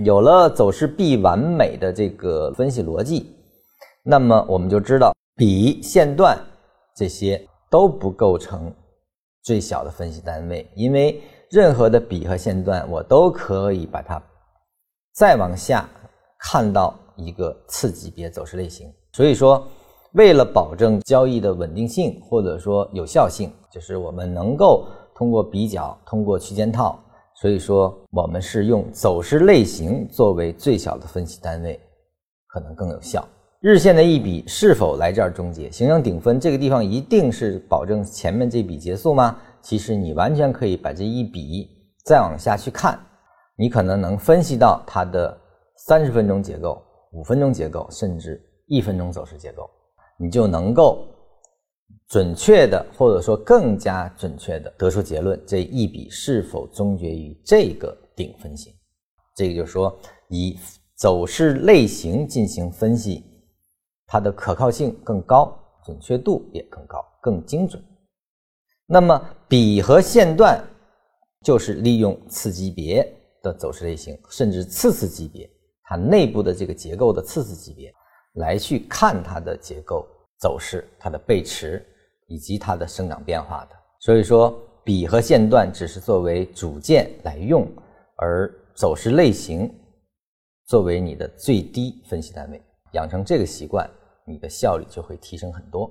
有了走势必完美的这个分析逻辑，那么我们就知道笔、线段这些都不构成最小的分析单位，因为任何的笔和线段我都可以把它再往下看到一个次级别走势类型。所以说，为了保证交易的稳定性或者说有效性，就是我们能够通过比较，通过区间套。所以说，我们是用走势类型作为最小的分析单位，可能更有效。日线的一笔是否来这儿终结形成顶分？这个地方一定是保证前面这笔结束吗？其实你完全可以把这一笔再往下去看，你可能能分析到它的三十分钟结构、五分钟结构，甚至一分钟走势结构，你就能够。准确的，或者说更加准确的得出结论，这一笔是否终结于这个顶分型？这个就是说，以走势类型进行分析，它的可靠性更高，准确度也更高，更精准。那么笔和线段就是利用次级别的走势类型，甚至次次级别，它内部的这个结构的次次级别来去看它的结构走势，它的背驰。以及它的生长变化的，所以说笔和线段只是作为主件来用，而走势类型作为你的最低分析单位，养成这个习惯，你的效率就会提升很多。